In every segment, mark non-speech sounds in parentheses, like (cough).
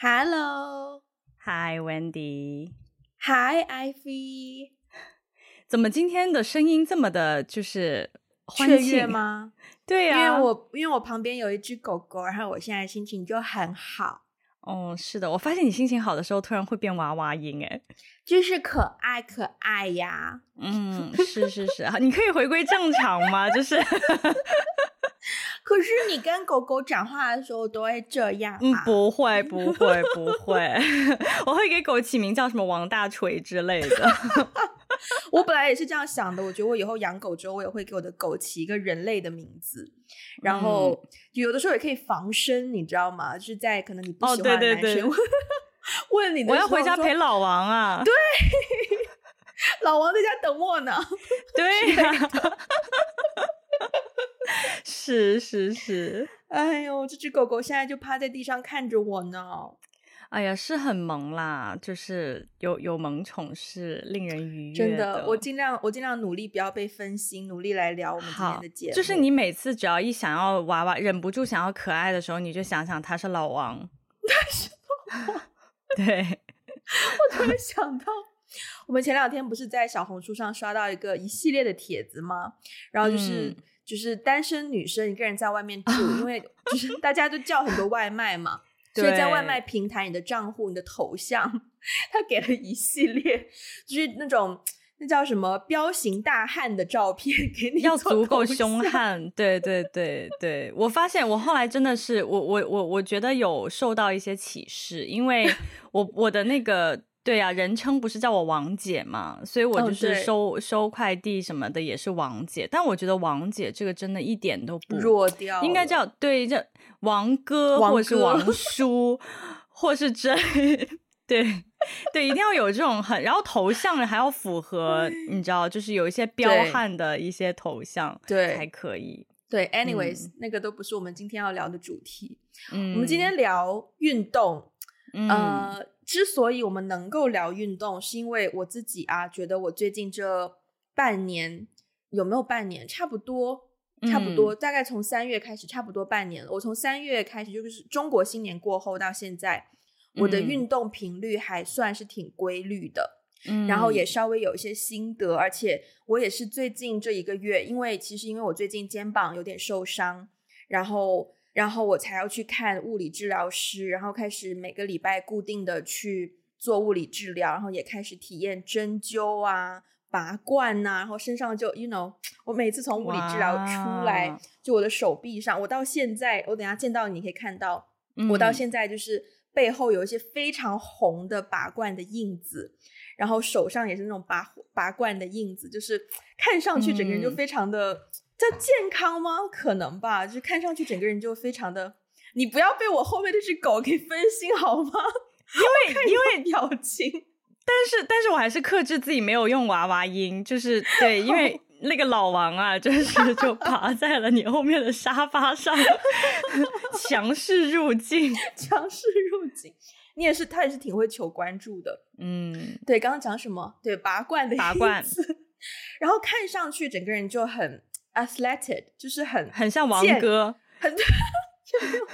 Hello，Hi Wendy，Hi Ivy，(laughs) 怎么今天的声音这么的，就是雀跃吗？(laughs) 对呀、啊，因为我因为我旁边有一只狗狗，然后我现在心情就很好。哦，是的，我发现你心情好的时候，突然会变娃娃音，哎，就是可爱可爱呀。嗯，是是是，你可以回归正常吗？就是。(laughs) 可是你跟狗狗讲话的时候都会这样啊？嗯，(laughs) 不会，不会，不会。我会给狗起名叫什么王大锤之类的。(laughs) 我本来也是这样想的，我觉得我以后养狗之后，我也会给我的狗起一个人类的名字，然后有的时候也可以防身，你知道吗？就是在可能你不喜欢的男生、哦、对对对问你的，我要回家陪老王啊。对，(laughs) 老王在家等我呢。对呀、啊。(laughs) 是是是，哎呦，这只狗狗现在就趴在地上看着我呢。哎呀，是很萌啦，就是有有萌宠是令人愉悦的。真的，我尽量我尽量努力不要被分心，努力来聊我们今天的节目。就是你每次只要一想要娃娃，忍不住想要可爱的时候，你就想想他是老王，(laughs) 他是老王。(laughs) 对，我突然想到，我们前两天不是在小红书上刷到一个一系列的帖子吗？然后就是。嗯就是单身女生一个人在外面住，因为就是大家都叫很多外卖嘛，(laughs) 所以在外卖平台，你的账户、你的头像，他给了一系列，就是那种那叫什么彪形大汉的照片给你，要足够凶悍。对对对对，我发现我后来真的是我我我我觉得有受到一些启示，因为 (laughs) 我我的那个。对呀、啊，人称不是叫我王姐嘛，所以我就是收、哦、收快递什么的也是王姐。但我觉得王姐这个真的一点都不弱掉，应该叫对叫王哥，或者是王 (laughs) 叔，或是真对对，一定要有这种很，然后头像还要符合，你知道，就是有一些彪悍的一些头像，对才可以。对，anyways，、嗯、那个都不是我们今天要聊的主题。嗯，我们今天聊运动，嗯。呃之所以我们能够聊运动，是因为我自己啊，觉得我最近这半年有没有半年，差不多，差不多，嗯、大概从三月开始，差不多半年了。我从三月开始，就是中国新年过后到现在，我的运动频率还算是挺规律的，嗯，然后也稍微有一些心得，而且我也是最近这一个月，因为其实因为我最近肩膀有点受伤，然后。然后我才要去看物理治疗师，然后开始每个礼拜固定的去做物理治疗，然后也开始体验针灸啊、拔罐呐、啊，然后身上就，you know，我每次从物理治疗出来，就我的手臂上，我到现在，我等下见到你可以看到，嗯、我到现在就是背后有一些非常红的拔罐的印子，然后手上也是那种拔拔罐的印子，就是看上去整个人就非常的。嗯叫健康吗？可能吧，就看上去整个人就非常的。你不要被我后面这只狗给分心好吗？因为因为表情，但是但是我还是克制自己没有用娃娃音，就是 (laughs) 对，因为那个老王啊，就是就 (laughs) 爬在了你后面的沙发上，(laughs) 强势入境，强势入境。你也是，他也是挺会求关注的。嗯，对，刚刚讲什么？对，拔罐的拔罐，然后看上去整个人就很。Athletic 就是很很像王哥，(laughs) 很也没有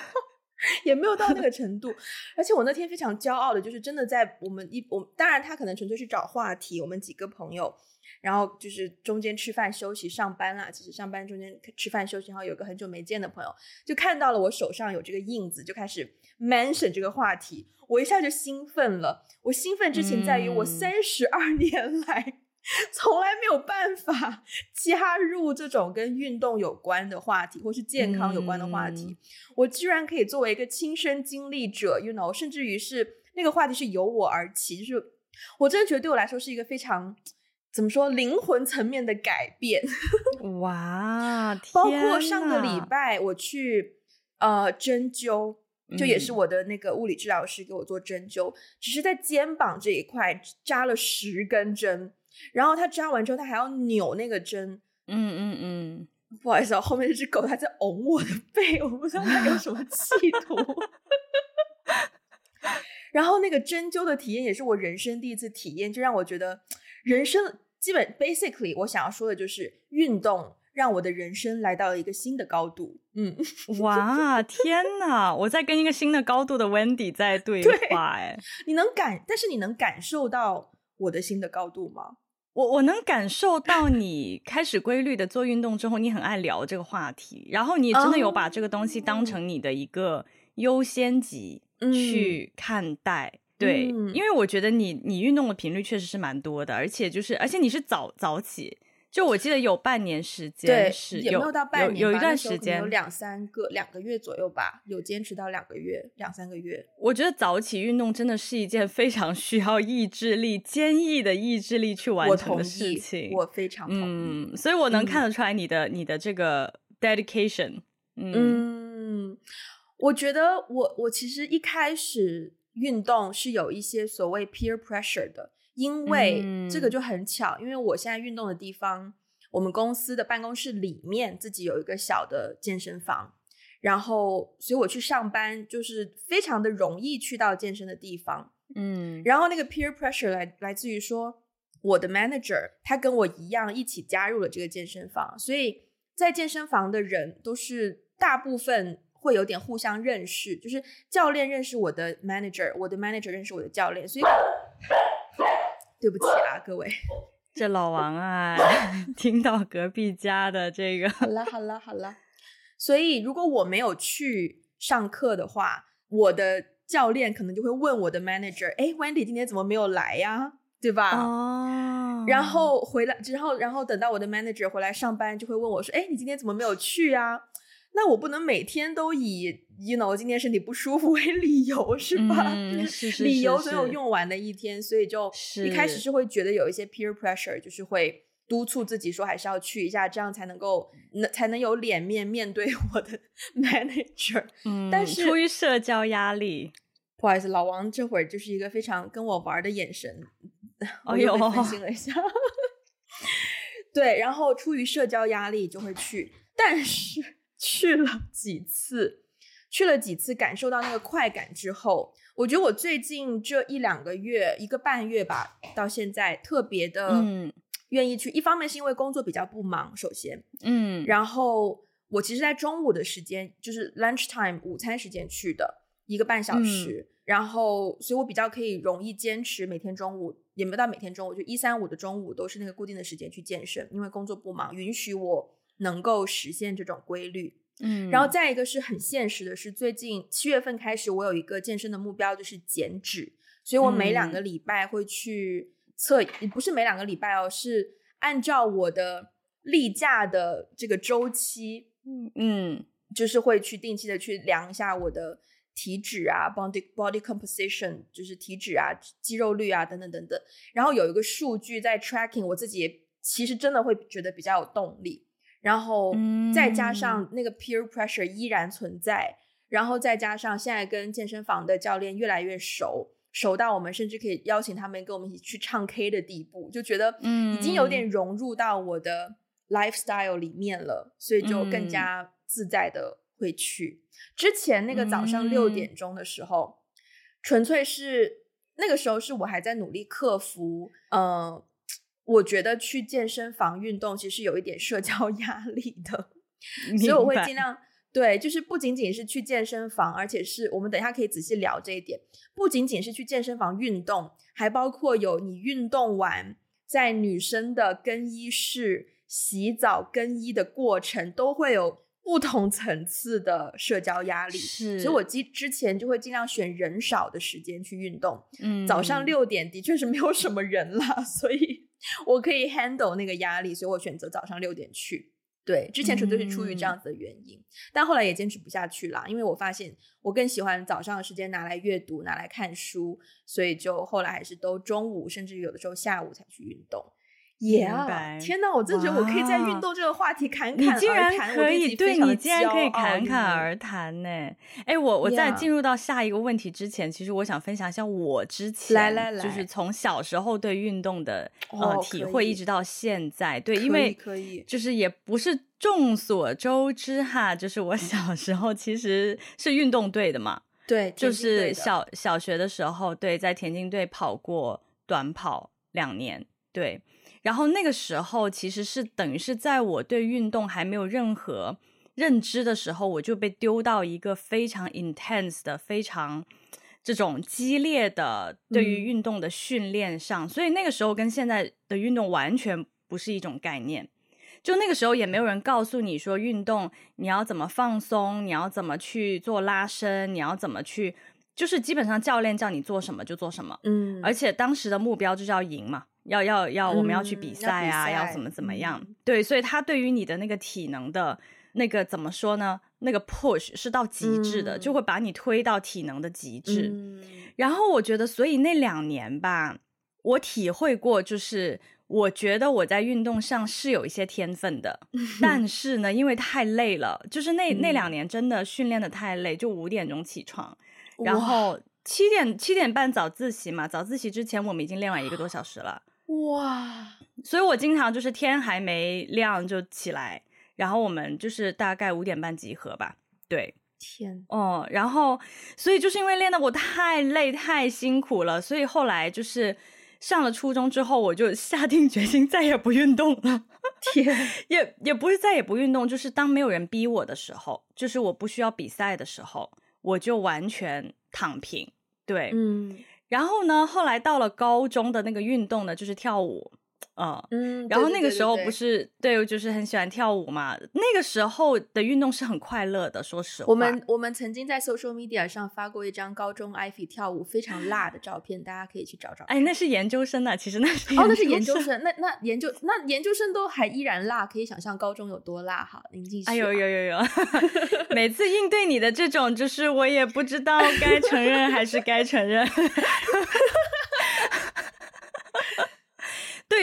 也没有到那个程度。而且我那天非常骄傲的，就是真的在我们一我当然他可能纯粹是找话题，我们几个朋友，然后就是中间吃饭休息上班啦，其实上班中间吃饭休息，然后有个很久没见的朋友就看到了我手上有这个印子，就开始 mention 这个话题，我一下就兴奋了。我兴奋之情在于我三十二年来。嗯 (laughs) 从来没有办法加入这种跟运动有关的话题，或是健康有关的话题。嗯、我居然可以作为一个亲身经历者，you know，甚至于是那个话题是由我而起，就是我真的觉得对我来说是一个非常怎么说灵魂层面的改变。哇，(laughs) 包括上个礼拜我去呃针灸，就也是我的那个物理治疗师给我做针灸，嗯、只是在肩膀这一块扎了十根针。然后他扎完之后，他还要扭那个针。嗯嗯嗯，不好意思啊，后面这只狗它在拱我的背，我不知道它有什么企图。(laughs) 然后那个针灸的体验也是我人生第一次体验，就让我觉得人生基本 basically 我想要说的就是运动让我的人生来到了一个新的高度。嗯，哇，天哪！我在跟一个新的高度的 Wendy 在对话，哎，你能感，但是你能感受到我的新的高度吗？我我能感受到你开始规律的做运动之后，你很爱聊这个话题，然后你真的有把这个东西当成你的一个优先级去看待。嗯、对、嗯，因为我觉得你你运动的频率确实是蛮多的，而且就是而且你是早早起。就我记得有半年时间是有，也没有到半年有，有一段时间有两三个两个月左右吧，有坚持到两个月两三个月。我觉得早起运动真的是一件非常需要意志力、坚毅的意志力去完成的事情。我，我非常同意，嗯，所以我能看得出来你的、嗯、你的这个 dedication 嗯。嗯，我觉得我我其实一开始运动是有一些所谓 peer pressure 的。因为这个就很巧，嗯，因为我现在运动的地方，我们公司的办公室里面自己有一个小的健身房，然后所以我去上班就是非常的容易去到健身的地方，嗯，然后那个 peer pressure 来来自于说我的 manager 他跟我一样一起加入了这个健身房，所以在健身房的人都是大部分会有点互相认识，就是教练认识我的 manager，我的 manager 认识我的教练，所以。(laughs) 对不起啊，各位，(laughs) 这老王啊，(laughs) 听到隔壁家的这个，好了好了好了，所以如果我没有去上课的话，我的教练可能就会问我的 manager，哎，Wendy 今天怎么没有来呀？对吧？哦，然后回来之后，然后等到我的 manager 回来上班，就会问我说，哎，你今天怎么没有去啊？那我不能每天都以 you know 今天身体不舒服 (laughs) 为理由是吧？嗯，是是是 (laughs) 是，理由总有用完的一天，所以就一开始是会觉得有一些 peer pressure，就是会督促自己说还是要去一下，这样才能够能才能有脸面面对我的 (laughs) manager。嗯，但是出于社交压力，不好意思，老王这会儿就是一个非常跟我玩的眼神，我又被分心了一下。哦、对，然后出于社交压力就会去，但是。去了 (laughs) 几次，去了几次，感受到那个快感之后，我觉得我最近这一两个月，一个半月吧，到现在特别的愿意去。嗯。一方面是因为工作比较不忙，首先，嗯，然后我其实，在中午的时间，就是 lunch time 午餐时间去的一个半小时，嗯，然后，所以我比较可以容易坚持每天中午，也没到每天中午，就一三五的中午都是那个固定的时间去健身，因为工作不忙，允许我。能够实现这种规律，嗯，然后再一个是很现实的是，最近七月份开始，我有一个健身的目标，就是减脂，所以我每两个礼拜会去测，嗯，不是每两个礼拜哦，是按照我的例假的这个周期，嗯嗯，就是会去定期的去量一下我的体脂啊，body body composition，就是体脂啊、肌肉率啊等等等等，然后有一个数据在 tracking，我自己也其实真的会觉得比较有动力。然后再加上那个 peer pressure 依然存在，嗯，然后再加上现在跟健身房的教练越来越熟，熟到我们甚至可以邀请他们跟我们一起去唱 K 的地步，就觉得已经有点融入到我的 lifestyle 里面了，所以就更加自在的会去。之前那个早上六点钟的时候，嗯，纯粹是那个时候是我还在努力克服，嗯，呃。我觉得去健身房运动其实有一点社交 (laughs) 压力的，所以我会尽量对，就是不仅仅是去健身房，而且是我们等一下可以仔细聊这一点，不仅仅是去健身房运动，还包括有你运动完在女生的更衣室洗澡更衣的过程，都会有不同层次的社交压力。是，所以我之之前就会尽量选人少的时间去运动。嗯，早上六点的确是没有什么人啦，所以。我可以 handle 那个压力，所以我选择早上六点去。对，之前纯粹是出于这样子的原因，嗯，但后来也坚持不下去啦，因为我发现我更喜欢早上的时间拿来阅读、拿来看书，所以就后来还是都中午，甚至有的时候下午才去运动。耶、yeah！天哪，我真觉得我可以在运动这个话题侃侃而谈。你竟然可以，对，你竟然可以侃侃而谈呢？哎，我我在进入到下一个问题之前，其实我想分享一下我之前来来来，就是从小时候对运动的呃体会，一直到现在。对，因为可以，就是也不是众所周知哈，就是我 (laughs) 小时候其实是运动队的嘛。对，就是小小学的时候，对，在田径队跑过短跑两年。对。然后那个时候其实是等于是在我对运动还没有任何认知的时候，我就被丢到一个非常 intense 的、非常这种激烈的对于运动的训练上，嗯、所以那个时候跟现在的运动完全不是一种概念。就那个时候也没有人告诉你说运动你要怎么放松，你要怎么去做拉伸，你要怎么去，就是基本上教练叫你做什么就做什么。嗯，而且当时的目标就是要赢嘛。要要要，我们要去比赛啊，嗯、要，要怎么怎么样？嗯、对，所以他对于你的那个体能的那个怎么说呢？那个 push 是到极致的，嗯、就会把你推到体能的极致。嗯、然后我觉得，所以那两年吧，我体会过，就是我觉得我在运动上是有一些天分的，(laughs) 但是呢，因为太累了，就是那、嗯、那两年真的训练的太累，就五点钟起床，然后七点七点半早自习嘛，早自习之前我们已经练完一个多小时了。哇，所以我经常就是天还没亮就起来，然后我们就是大概五点半集合吧。对，天，哦，然后所以就是因为练的我太累太辛苦了，所以后来就是上了初中之后，我就下定决心再也不运动了。天，(laughs) 也也不是再也不运动，就是当没有人逼我的时候，就是我不需要比赛的时候，我就完全躺平。对，嗯。然后呢，后来到了高中的那个运动呢，就是跳舞，呃、嗯，然后那个时候不是对，对，对，对，对，我就是很喜欢跳舞嘛。那个时候的运动是很快乐的，说实话。我们我们曾经在 social media 上发过一张高中 Ivy 跳舞非常辣的照片，大家可以去找找。哎，那是研究生啊，其实那是哦，那是研究生，那那研究那研究生都还依然辣，可以想象高中有多辣哈。您继续。哎呦呦呦呦！每次应对你的这种，就是我也不知道该承认还是该承认。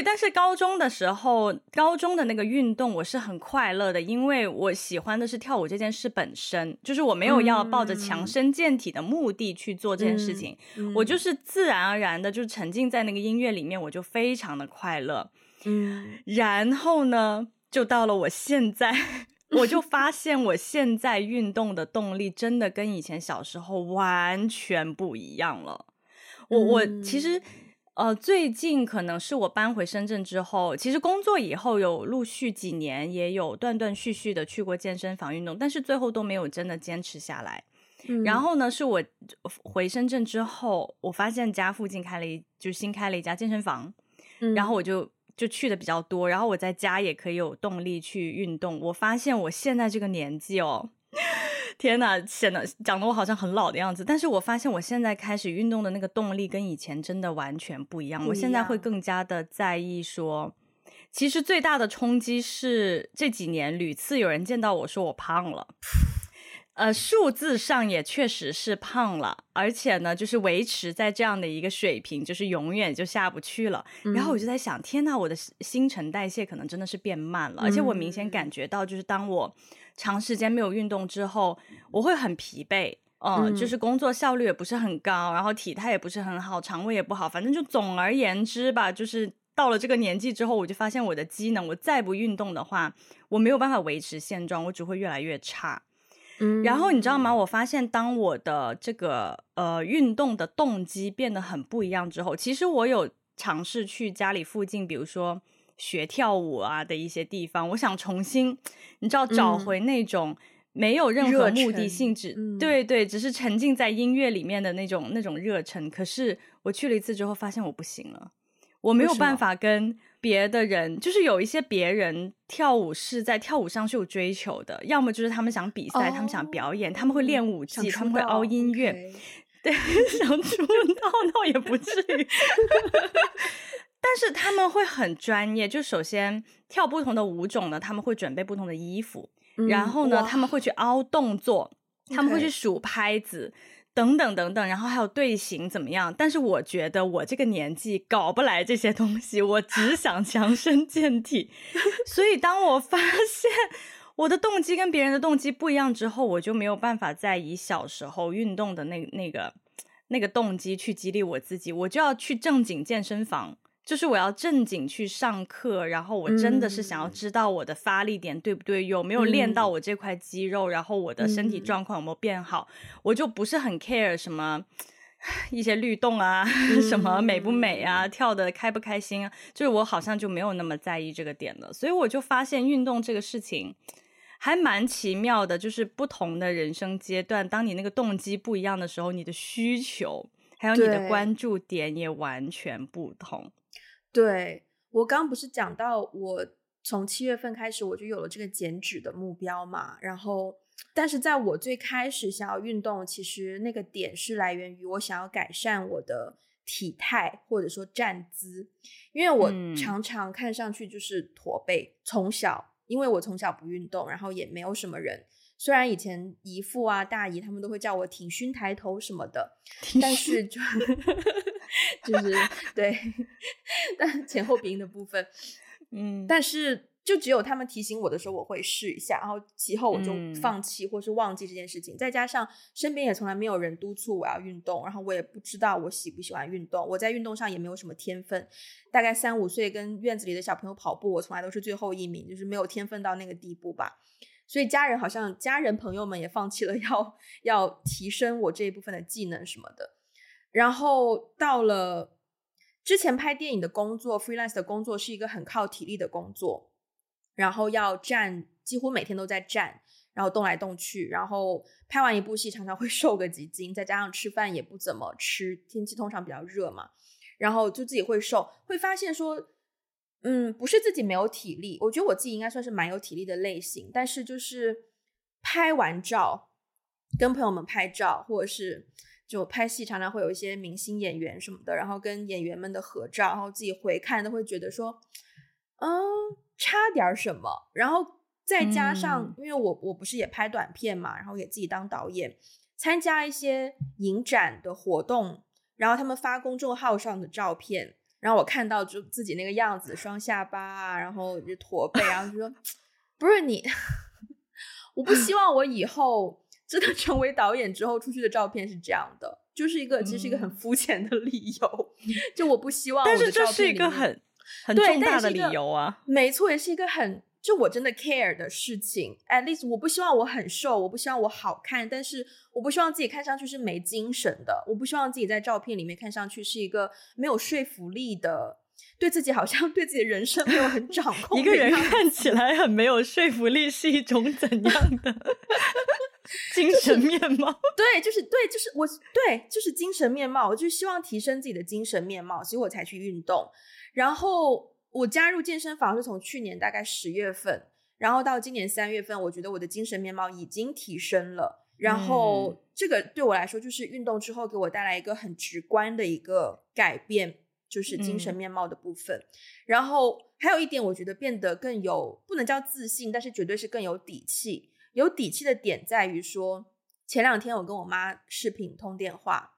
对，但是高中的时候，高中的那个运动我是很快乐的，因为我喜欢的是跳舞这件事本身，就是我没有要抱着强身健体的目的去做这件事情，嗯、我就是自然而然的就沉浸在那个音乐里面，我就非常的快乐。嗯，然后呢，就到了我现在，(laughs) 我就发现我现在运动的动力真的跟以前小时候完全不一样了。我我其实。呃，最近可能是我搬回深圳之后，其实工作以后有陆续几年也有断断续续的去过健身房运动，但是最后都没有真的坚持下来。嗯、然后呢，是我回深圳之后，我发现家附近开了一就新开了一家健身房，嗯、然后我就就去的比较多，然后我在家也可以有动力去运动。我发现我现在这个年纪哦。天呐，显得讲的我好像很老的样子，但是我发现我现在开始运动的那个动力跟以前真的完全不一样。不一样。我现在会更加的在意说，其实最大的冲击是这几年屡次有人见到我说我胖了，呃，数字上也确实是胖了，而且呢，就是维持在这样的一个水平，就是永远就下不去了。嗯、然后我就在想，天呐，我的新陈代谢可能真的是变慢了，嗯、而且我明显感觉到，就是当我。长时间没有运动之后，我会很疲惫，呃、嗯，就是工作效率也不是很高，然后体态也不是很好，肠胃也不好，反正就总而言之吧，就是到了这个年纪之后，我就发现我的机能，我再不运动的话，我没有办法维持现状，我只会越来越差。嗯，然后你知道吗？我发现当我的这个呃运动的动机变得很不一样之后，其实我有尝试去家里附近，比如说。学跳舞啊的一些地方，我想重新，你知道，找回那种没有任何目的性质，嗯、对对，只是沉浸在音乐里面的那种那种热忱。可是我去了一次之后，发现我不行了，我没有办法跟别的人，就是有一些别人跳舞是在跳舞上是有追求的，要么就是他们想比赛，哦、他们想表演，他们会练舞技，他们会凹音乐，okay、(laughs) 对，想出道倒也不至于。(laughs) 但是他们会很专业，就首先跳不同的舞种呢，他们会准备不同的衣服，嗯、然后呢，他们会去凹动作他们会去数拍子，等等等等，然后还有队形怎么样？但是我觉得我这个年纪搞不来这些东西，我只想强身健体。(laughs) 所以当我发现我的动机跟别人的动机不一样之后，我就没有办法再以小时候运动的那那个那个动机去激励我自己，我就要去正经健身房。就是我要正经去上课，然后我真的是想要知道我的发力点对不对，有没有练到我这块肌肉，然后我的身体状况有没有变好，我就不是很 care 什么 (sighs) 一些律动啊，嗯、(laughs) 什么美不美啊，跳的开不开心啊，就是我好像就没有那么在意这个点了。所以我就发现运动这个事情还蛮奇妙的，就是不同的人生阶段，当你那个动机不一样的时候，你的需求还有你的关注点也完全不同。对，我刚刚不是讲到我从七月份开始我就有了这个减脂的目标嘛，然后。但是在我最开始想要运动，其实那个点是来源于我想要改善我的体态或者说站姿，因为我常常看上去就是驼背。从小，因为我从小不运动，然后也没有什么人，虽然以前姨父啊、大姨他们都会叫我挺胸抬头什么的，但是就 (laughs) 就是对，(laughs) 但前后鼻音的部分，嗯，但是。就只有他们提醒我的时候，我会试一下，然后其后我就放弃或是忘记这件事情。嗯、再加上身边也从来没有人督促我要运动，然后我也不知道我喜不喜欢运动。我在运动上也没有什么天分，大概三五岁跟院子里的小朋友跑步，我从来都是最后一名，就是没有天分到那个地步吧。所以家人好像家人朋友们也放弃了 (laughs) 要要提升我这一部分的技能什么的。然后到了之前拍电影的工作，freelance 的工作是一个很靠体力的工作。然后要站，几乎每天都在站，然后动来动去，然后拍完一部戏常常会 (laughs) 瘦个几斤，再加上吃饭也不怎么吃，天气通常比较热嘛，然后就自己会瘦，会发现说，嗯，不是自己没有体力，我觉得我自己应该算是蛮有体力的类型，但是就是拍完照，跟朋友们拍照，或者是就拍戏，常常会有一些明星演员什么的，然后跟演员们的合照，然后自己回看都会觉得说，嗯。差点什么，然后再加上，嗯、因为我我不是也拍短片嘛，然后也自己当导演，参加一些影展的活动，然后他们发公众号上的照片，然后我看到就自己那个样子，双下巴啊，然后就驼背，然后就说，(laughs) 不是你，(laughs) 我不希望我以后真的成为导演之后出去的照片是这样的，就是一个其实是一个很肤浅的理由，(laughs) 嗯、就我不希望我的照片，但是这是一个很。很重大的理由啊，没错，也是一个很就我真的 care 的事情。At least 我不希望我很瘦，我不希望我好看，但是我不希望自己看上去是没精神的，我不希望自己在照片里面看上去是一个没有说服力的，对自己好像 (laughs) 对自己的人生没有很掌控。一个人看起来很没有说服力是一种怎样的 (laughs) 精神面貌？(laughs) 对，就是对，就是我对，就是精神面貌，我就希望提升自己的精神面貌，所以我才去运动。然后我加入健身房是从去年大概十月份，然后到今年三月份，我觉得我的精神面貌已经提升了。然后这个对我来说，就是运动之后给我带来一个很直观的一个改变，就是精神面貌的部分。嗯。然后还有一点，我觉得变得更有，不能叫自信，但是绝对是更有底气。有底气的点在于说，前两天我跟我妈视频通电话，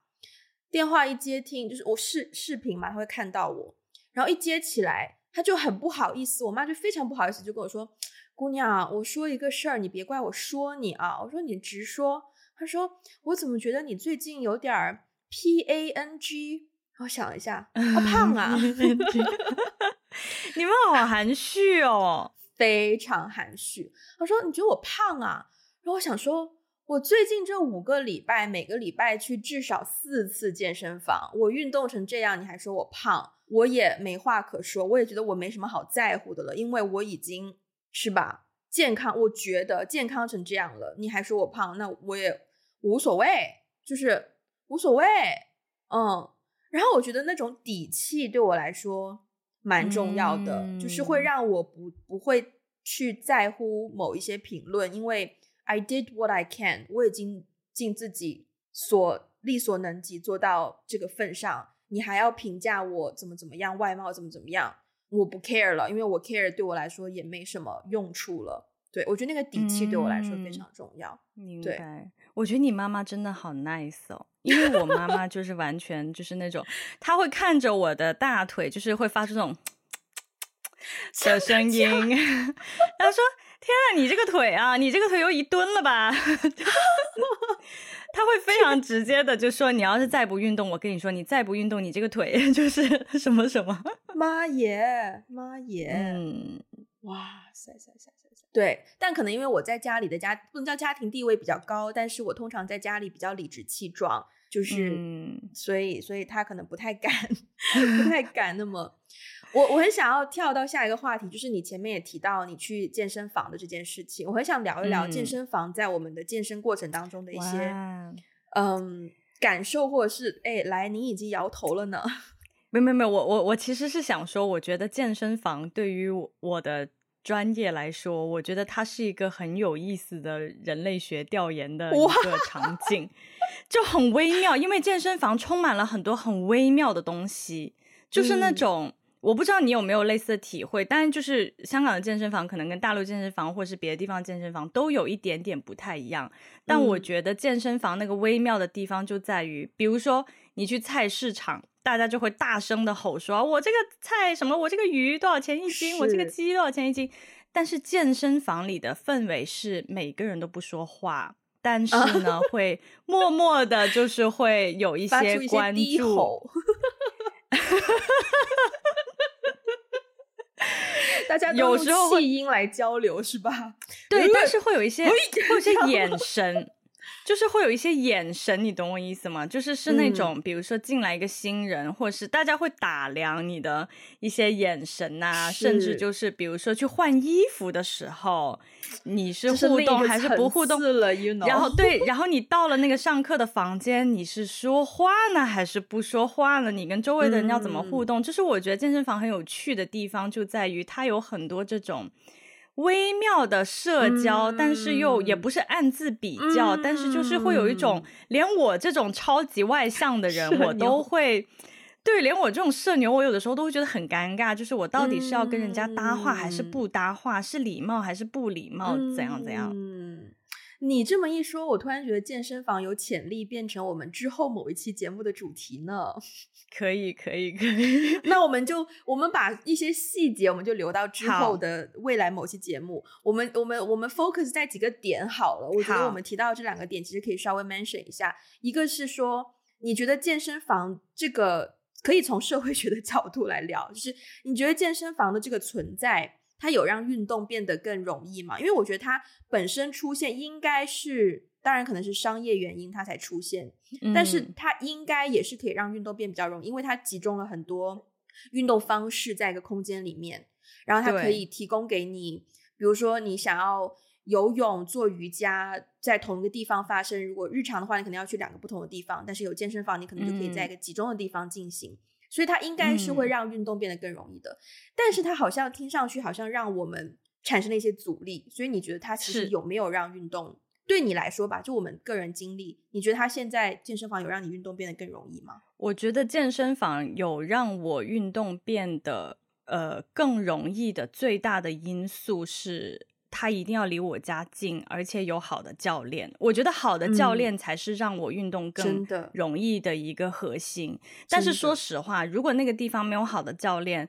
电话一接听，就是我视视频嘛，她会看到我。然后一接起来，她就很不好意思，我妈就非常不好意思，就跟我说：“姑娘，我说一个事儿，你别怪我说你啊。”我说：“你直说。”她说：“我怎么觉得你最近有点儿 P A N G？” 我想一下，(laughs) 他胖啊！(laughs) 你们好含蓄哦，(laughs) 非常含蓄。他说：“你觉得我胖啊？”然后我想说，我最近这五个礼拜，每个礼拜去至少四次健身房，我运动成这样，你还说我胖？我也没话可说，我也觉得我没什么好在乎的了，因为我已经是吧健康，我觉得健康成这样了，你还说我胖，那我也无所谓，就是无所谓，嗯。然后我觉得那种底气对我来说蛮重要的，嗯、就是会让我不不会去在乎某一些评论，因为 I did what I can，我已经尽自己所力所能及做到这个份上。你还要评价我怎么怎么样，外貌怎么怎么样？我不 care 了，因为我 care 对我来说也没什么用处了。对，我觉得那个底气对我来说非常重要。嗯、明白。我觉得你妈妈真的好 nice 哦，因为我妈妈就是完全就是那种，她会看着我的大腿，就是会发出那种 (laughs) 的声音，(laughs) 然后说：“天啊，你这个腿啊，你这个腿有一吨了吧？(laughs) ”他会非常直接的就说：“你要是再不运动，我跟你说，你再不运动，你这个腿就是什么什么。”妈耶，妈耶，嗯，哇塞塞塞！对，但可能因为我在家里的家不能叫家庭地位比较高，但是我通常在家里比较理直气壮，就是，嗯、所以所以他可能不太敢，(laughs) 不太敢那么。我我很想要跳到下一个话题，就是你前面也提到你去健身房的这件事情，我很想聊一聊健身房在我们的健身过程当中的一些嗯感受，或者是哎，来，你已经摇头了呢？(laughs) 没有没有没有，我我我其实是想说，我觉得健身房对于我的。专业来说，我觉得它是一个很有意思的人类学调研的一个场景，就很微妙。因为健身房充满了很多很微妙的东西，就是那种、嗯、我不知道你有没有类似的体会，但是就是香港的健身房可能跟大陆健身房或是别的地方健身房都有一点点不太一样。但我觉得健身房那个微妙的地方就在于，比如说你去菜市场。大家就会大声的吼说：“我这个菜什么？我这个鱼多少钱一斤？我这个鸡多少钱一斤？”但是健身房里的氛围是每个人都不说话，但是呢，(laughs) 会默默的，就是会有一些关注。(laughs) (laughs) (laughs) 大家有时候气音来交流是吧？对，但是会有一些，会有一些眼神。就是会有一些眼神，你懂我意思吗？就是是那种，比如说进来一个新人，嗯、或是大家会打量你的一些眼神啊，甚至就是比如说去换衣服的时候，你是互动还是不互动了？You know? 然后对，然后你到了那个上课的房间，你是说话呢还是不说话呢？你跟周围的人要怎么互动？嗯、就是我觉得健身房很有趣的地方就在于它有很多这种。微妙的社交，嗯、但是又也不是暗自比较，嗯、但是就是会有一种，连我这种超级外向的人，我都会，对，连我这种社牛，我有的时候都会觉得很尴尬，就是我到底是要跟人家搭话还是不搭话，嗯、是礼貌还是不礼貌，嗯、怎样怎样？嗯，你这么一说，我突然觉得健身房有潜力变成我们之后某一期节目的主题呢。(laughs) 可以，可以，可以。那我们就我们把一些细节，我们就留到之后的未来某期节目。我们我们我们 focus 在几个点好了。我觉得我们提到这两个点，其实可以稍微 mention 一下。一个是说，你觉得健身房这个可以从社会学的角度来聊，就是你觉得健身房的这个存在，它有让运动变得更容易吗？因为我觉得它本身出现应该是。当然可能是商业原因它才出现，嗯、但是它应该也是可以让运动变比较容易，因为它集中了很多运动方式在一个空间里面，然后它可以提供给你，比如说你想要游泳、做瑜伽，在同一个地方发生。如果日常的话，你可能要去两个不同的地方，但是有健身房，你可能就可以在一个集中的地方进行。嗯、所以它应该是会让运动变得更容易的，嗯、但是它好像听上去好像让我们产生了一些阻力。所以你觉得它其实有没有让运动？对你来说吧，就我们个人经历，你觉得它现在健身房有让你运动变得更容易吗？我觉得健身房有让我运动变得呃更容易的最大的因素是，他一定要离我家近，而且有好的教练。我觉得好的教练才是让我运动更容易的一个核心。嗯，但是说实话，如果那个地方没有好的教练，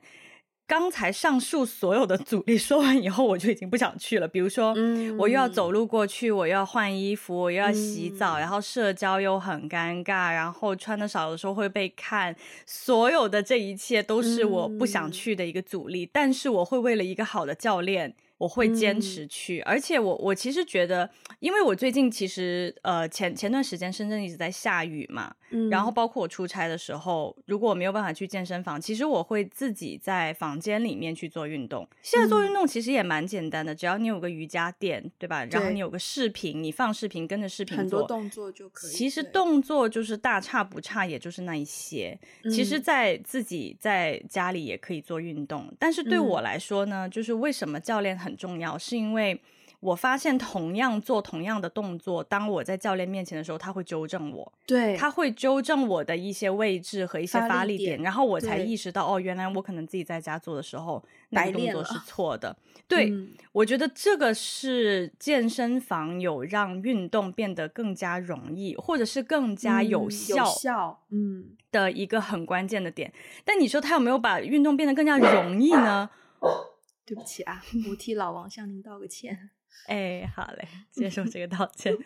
刚才上述所有的阻力 (laughs) 说完以后，我就已经不想去了。比如说，我又要走路过去，我又要换衣服，我又要洗澡，然后社交又很尴尬，然后穿的少的时候会被看，所有的这一切都是我不想去的一个阻力。但是我会为了一个好的教练。我会坚持去，嗯、而且我我其实觉得，因为我最近其实呃前前段时间深圳一直在下雨嘛，嗯、然后包括我出差的时候，如果我没有办法去健身房，其实我会自己在房间里面去做运动。现在做运动其实也蛮简单的，嗯、只要你有个瑜伽垫，对吧？然后你有个视频，你放视频跟着视频做，很多动作就可以。其实动作就是大差不差，也就是那一些。嗯、其实，在自己在家里也可以做运动，但是对我来说呢，嗯、就是为什么教练很重要，是因为我发现同样做同样的动作，当我在教练面前的时候，他会纠正我，对，他会纠正我的一些位置和一些发力点，力点，然后我才意识到，哦，原来我可能自己在家做的时候，那个动作是错的。对，嗯、我觉得这个是健身房有让运动变得更加容易，或者是更加有效，有效，嗯，的一个很关键的点。嗯、但你说他有没有把运动变得更加容易呢？(laughs) 对不起啊，我替 (laughs) 老王向您道个歉。(laughs) 哎，好嘞，接受这个道歉。(laughs)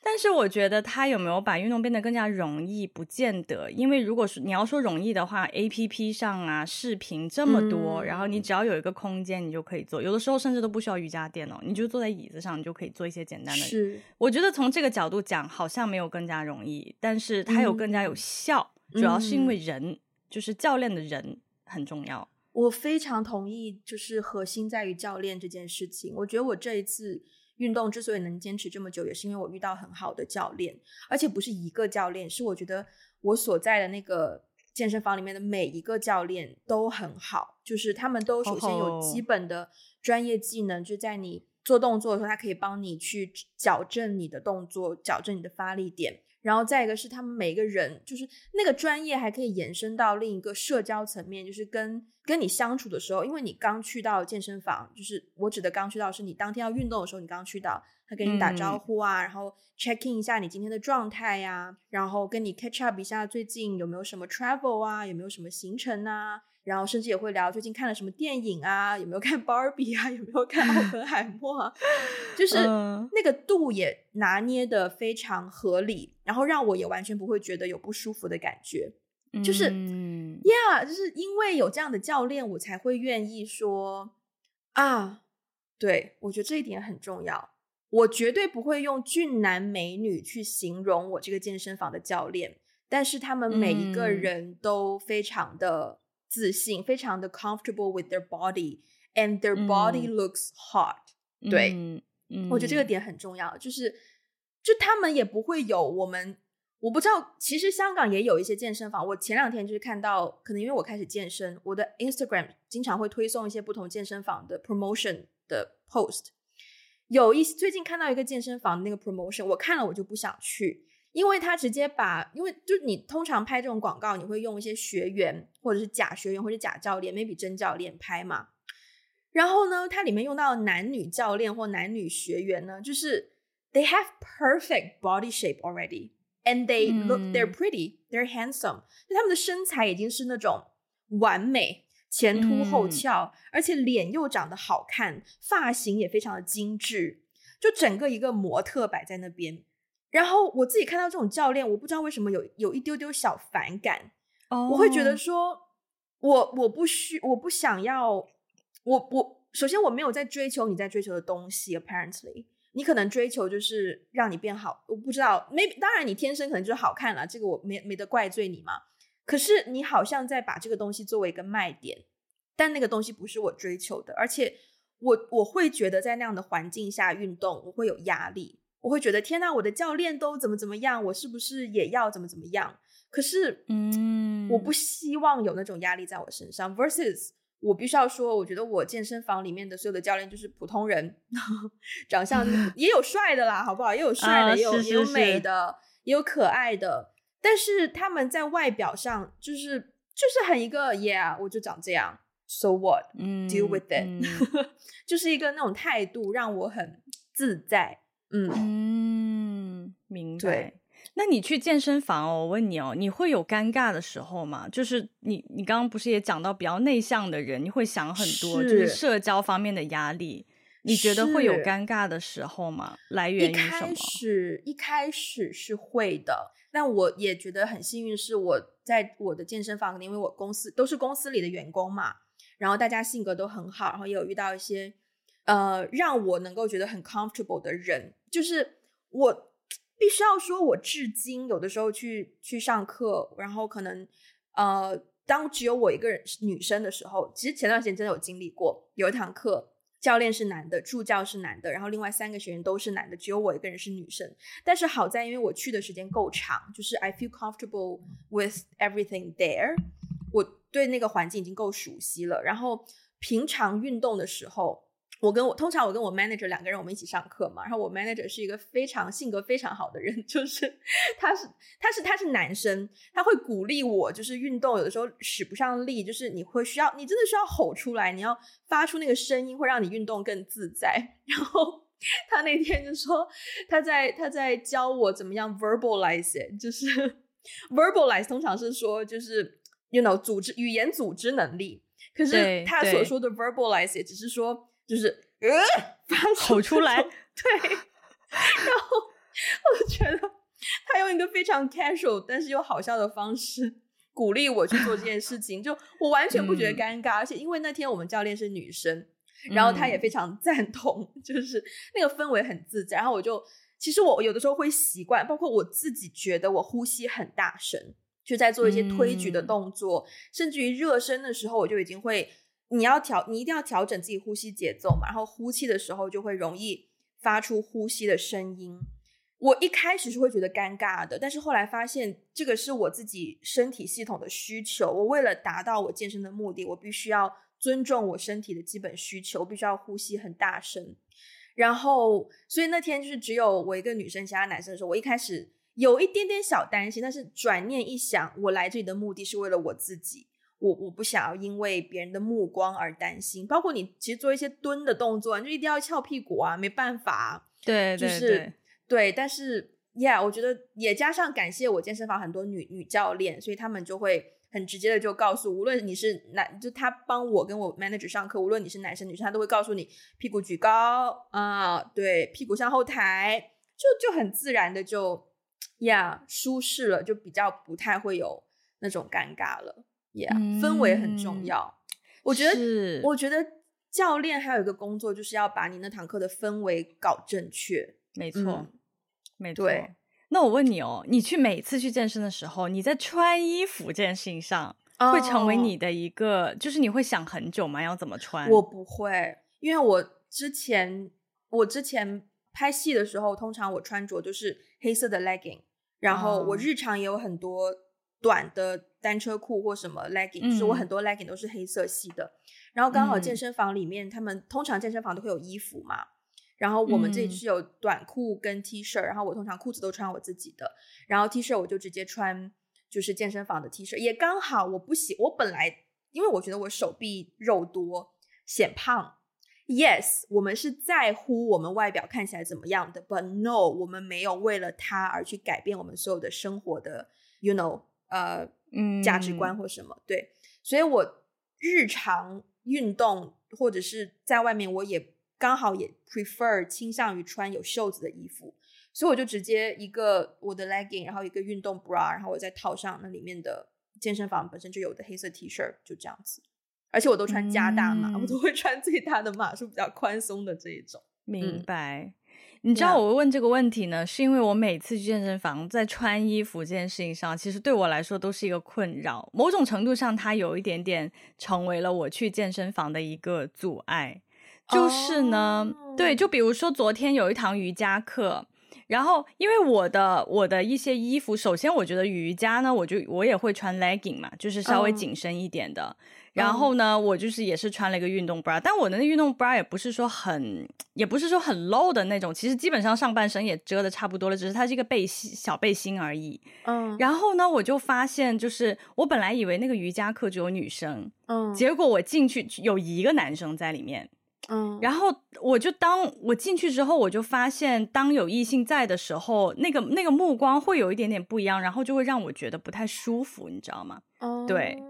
但是我觉得他有没有把运动变得更加容易，不见得。因为如果是你要说容易的话，APP 上啊，视频这么多，嗯、然后你只要有一个空间，你就可以做。有的时候甚至都不需要瑜伽垫哦，你就坐在椅子上，你就可以做一些简单的。是，我觉得从这个角度讲，好像没有更加容易，但是它有更加有效。嗯、主要是因为人，嗯、就是教练的人很重要。我非常同意，就是核心在于教练这件事情。我觉得我这一次。运动之所以能坚持这么久，也是因为我遇到很好的教练，而且不是一个教练，是我觉得我所在的那个健身房里面的每一个教练都很好，就是他们都首先有基本的专业技能，就在你做动作的时候，他可以帮你去矫正你的动作，矫正你的发力点。然后再一个是他们每一个人，就是那个专业还可以延伸到另一个社交层面，就是跟跟你相处的时候，因为你刚去到健身房，就是我指的刚去到是你当天要运动的时候，你刚去到，他跟你打招呼啊，嗯、然后 check in 一下你今天的状态呀、啊，然后跟你 catch up 一下最近有没有什么 travel 啊，有没有什么行程啊。然后甚至也会聊最近看了什么电影啊，有没有看芭比啊，(laughs) 有没有看奥本海默啊，(laughs) 就是那个度也拿捏的非常合理，然后让我也完全不会觉得有不舒服的感觉，就是呀，yeah, 就是因为有这样的教练，我才会愿意说啊，对，我觉得这一点很重要，我绝对不会用俊男美女去形容我这个健身房的教练，但是他们每一个人都非常的。自信，非常的 comfortable with their body，and their body looks hot。嗯、对，我觉得这个点很重要，就是就他们也不会有我们，我不知道，其实香港也有一些健身房。我前两天就是看到，可能因为我开始健身，我的 Instagram 经常会推送一些不同健身房的 promotion 的 post。有一最近看到一个健身房的那个 promotion，我看了我就不想去。因为他直接把，因为就是你通常拍这种广告，你会用一些学员或者是假学员或者假教练，maybe 真教练拍嘛。然后呢，它里面用到男女教练或男女学员呢，就是 they have perfect body shape already and they look they're pretty they're handsome，就他们的身材已经是那种完美，前凸后翘，而且脸又长得好看，发型也非常的精致，就整个一个模特摆在那边。然后我自己看到这种教练，我不知道为什么有有一丢丢小反感。Oh. 我会觉得说，我我不需我不想要，我我首先我没有在追求你在追求的东西。Apparently，你可能追求就是让你变好，我不知道。Maybe 当然你天生可能就是好看了，这个我没没得怪罪你嘛。可是你好像在把这个东西作为一个卖点，但那个东西不是我追求的，而且我我会觉得在那样的环境下运动，我会有压力。我会觉得天哪，我的教练都怎么怎么样，我是不是也要怎么怎么样？可是，嗯，我不希望有那种压力在我身上。Versus，我必须要说，我觉得我健身房里面的所有的教练就是普通人，(laughs) 长相 (laughs) 也有帅的啦，好不好？也有帅的，也有也有美的，也有可爱的。但是他们在外表上就是就是很一个，Yeah，我就长这样，So what？Deal with it，嗯，(laughs) 就是一个那种态度让我很自在。嗯嗯，明白。对，那你去健身房哦，我问你哦，你会有尴尬的时候吗？就是你，你刚刚不是也讲到比较内向的人，你会想很多，是就是社交方面的压力，你觉得会有尴尬的时候吗？来源于什么？一开始，一开始是会的，但我也觉得很幸运，是我在我的健身房，因为我公司都是公司里的员工嘛，然后大家性格都很好，然后也有遇到一些。呃，让我能够觉得很 comfortable 的人，就是我必须要说，我至今有的时候去去上课，然后可能呃，当只有我一个人是女生的时候，其实前段时间真的有经历过，有一堂课教练是男的，助教是男的，然后另外三个学员都是男的，只有我一个人是女生。但是好在因为我去的时间够长，就是 I feel comfortable with everything there，我对那个环境已经够熟悉了。然后平常运动的时候。我跟我通常我跟我 manager 两个人我们一起上课嘛，然后我 manager 是一个非常性格非常好的人，(laughs) 就是他是他是他是男生，他会鼓励我，就是运动有的时候使不上力，就是你会需要你真的需要吼出来，你要发出那个声音，会让你运动更自在。(laughs) 然后他那天就说他在他在教我怎么样 verbalize 就是 (laughs) verbalize 通常是说就是 you know 组织语言组织能力，可是他所说的 verbalize 只是说。就是呃，吼出来，对，然后我觉得他用一个非常 casual 但是又好笑的方式鼓励我去做这件事情，就我完全不觉得尴尬，嗯、而且因为那天我们教练是女生，然后她也非常赞同，嗯、就是那个氛围很自在，然后我就其实我有的时候会习惯，包括我自己觉得我呼吸很大声，就在做一些推举的动作，嗯、甚至于热身的时候，我就已经会，你要调，你一定要调整自己呼吸节奏嘛，然后呼气的时候就会容易发出呼吸的声音。我一开始是会觉得尴尬的，但是后来发现这个是我自己身体系统的需求。我为了达到我健身的目的，我必须要尊重我身体的基本需求，我必须要呼吸很大声。然后，所以那天就是只有我一个女生，其他男生的时候，我一开始有一点点小担心，但是转念一想，我来这里的目的是为了我自己，我我不想要因为别人的目光而担心。包括你其实做一些蹲的动作，你就一定要翘屁股啊，没办法，对，就是。对对对，但是，Yeah，我觉得也加上感谢我健身房很多女女教练，所以他们就会很直接的就告诉，无论你是男，就他帮我跟我 manager 上课，无论你是男生女生，他都会告诉你屁股举高啊，对，屁股向后抬，就就很自然的就，(tsk) Yeah，舒适了，就比较不太会有那种尴尬了，Yeah，嗯，氛围很重要，我觉得，我觉得教练还有一个工作就是要把你那堂课的氛围搞正确，没错。嗯没错，那我问你哦，你去每次去健身的时候，你在穿衣服这件事情上会成为你的一个，oh, 就是你会想很久吗？要怎么穿？我不会，因为我之前我之前拍戏的时候，通常我穿着就是黑色的 legging，然后我日常也有很多短的单车裤或什么 legging，、嗯、就是我很多 legging 都是黑色系的。然后刚好健身房里面，嗯、他们通常健身房都会有衣服嘛。然后我们这里是有短裤跟 T 恤，嗯、然后我通常裤子都穿我自己的，然后 T 恤我就直接穿就是健身房的 T 恤，也刚好我不喜我本来因为我觉得我手臂肉多显胖，Yes，我们是在乎我们外表看起来怎么样的，But no，我们没有为了它而去改变我们所有的生活的，you know，呃，嗯，价值观或什么，对，所以我日常运动或者是在外面我也。刚好也 prefer 倾向于穿有袖子的衣服，所以我就直接一个我的 legging，然后一个运动 bra，然后我再套上那里面的健身房本身就有的黑色 T 恤，就这样子。而且我都穿加大码，嗯、我都会穿最大的码数比较宽松的这一种。明白？嗯、你知道我问这个问题呢.是因为我每次去健身房在穿衣服这件事情上，其实对我来说都是一个困扰。某种程度上，它有一点点成为了我去健身房的一个阻碍。就是呢，oh. 对，就比如说昨天有一堂瑜伽课，然后因为我的我的一些衣服，首先我觉得瑜伽呢，我就我也会穿 legging 嘛，就是稍微紧身一点的。Oh. 然后呢，我就是也是穿了一个运动 bra，但我的那运动 bra 也不是说很，也不是说很 low 的那种，其实基本上上半身也遮的差不多了，只是它是一个背心小背心而已。嗯。Oh. 然后呢，我就发现，就是我本来以为那个瑜伽课只有女生，嗯，结果我进去有一个男生在里面。嗯，然后我就当我进去之后，我就发现，当有异性在的时候，那个那个目光会有一点点不一样，然后就会让我觉得不太舒服，你知道吗？哦，对，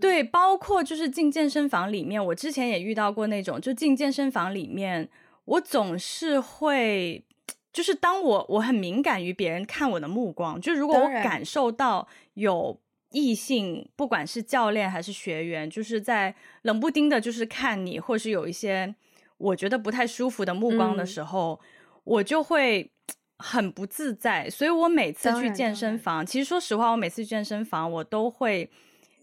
对，包括就是进健身房里面，我之前也遇到过那种，就进健身房里面，我总是会，就是当我我很敏感于别人看我的目光，就如果我感受到有。异性，不管是教练还是学员，就是在冷不丁的，就是看你，或是有一些我觉得不太舒服的目光的时候，嗯、我就会很不自在。所以我每次去健身房，其实说实话，我每次去健身房，我都会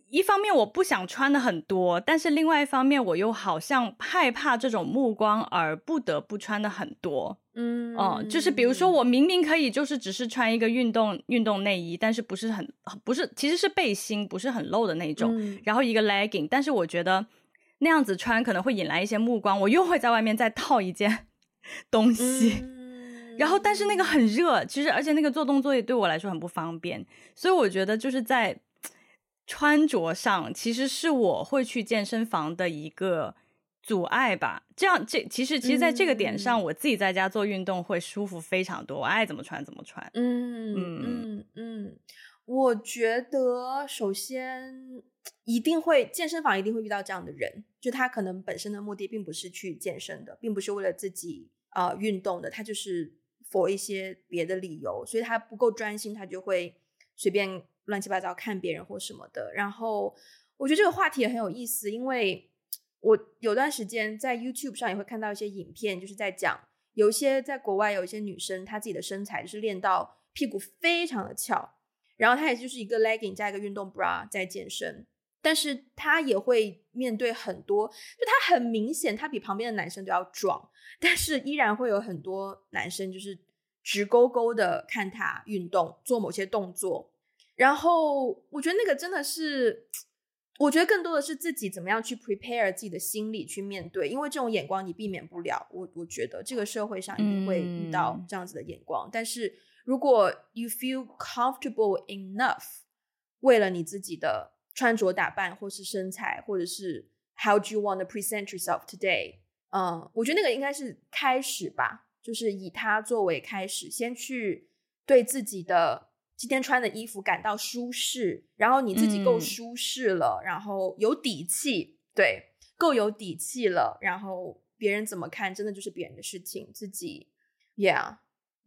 一方面我不想穿的很多，但是另外一方面我又好像害怕这种目光而不得不穿的很多。嗯，哦，就是比如说，我明明可以就是只是穿一个运动运动内衣，但是不是很不是，其实是背心，不是很露的那种，嗯、然后一个 legging，但是我觉得那样子穿可能会引来一些目光，我又会在外面再套一件 (laughs) 东西，嗯、然后但是那个很热，其实而且那个做动作也对我来说很不方便，所以我觉得就是在穿着上，其实是我会去健身房的一个。阻碍吧，这样这其实其实在这个点上，嗯、我自己在家做运动会舒服非常多，我爱怎么穿怎么穿。嗯嗯嗯嗯，我觉得首先一定会健身房一定会遇到这样的人，就他可能本身的目的并不是去健身的，并不是为了自己啊、呃、运动的，他就是 for 一些别的理由，所以他不够专心，他就会随便乱七八糟看别人或什么的。然后我觉得这个话题也很有意思，因为我有段时间在 YouTube 上也会看到一些影片，就是在讲有一些在国外有一些女生，她自己的身材就是练到屁股非常的翘，然后她也就是一个 legging 加一个运动 bra 在健身。但是他也会面对很多，就他很明显，他比旁边的男生都要壮，但是依然会有很多男生就是直勾勾的看他运动，做某些动作。然后我觉得那个真的是，我觉得更多的是自己怎么样去 prepare 自己的心理去面对，因为这种眼光你避免不了。我我觉得这个社会上一定会遇到这样子的眼光，嗯、但是如果 you feel comfortable enough，为了你自己的。穿着打扮，或是身材，或者是 How do you want to present yourself today？嗯，我觉得那个应该是开始吧，就是以它作为开始，先去对自己的今天穿的衣服感到舒适，然后你自己够舒适了，嗯、然后有底气，对，够有底气了，然后别人怎么看，真的就是别人的事情，自己，Yeah。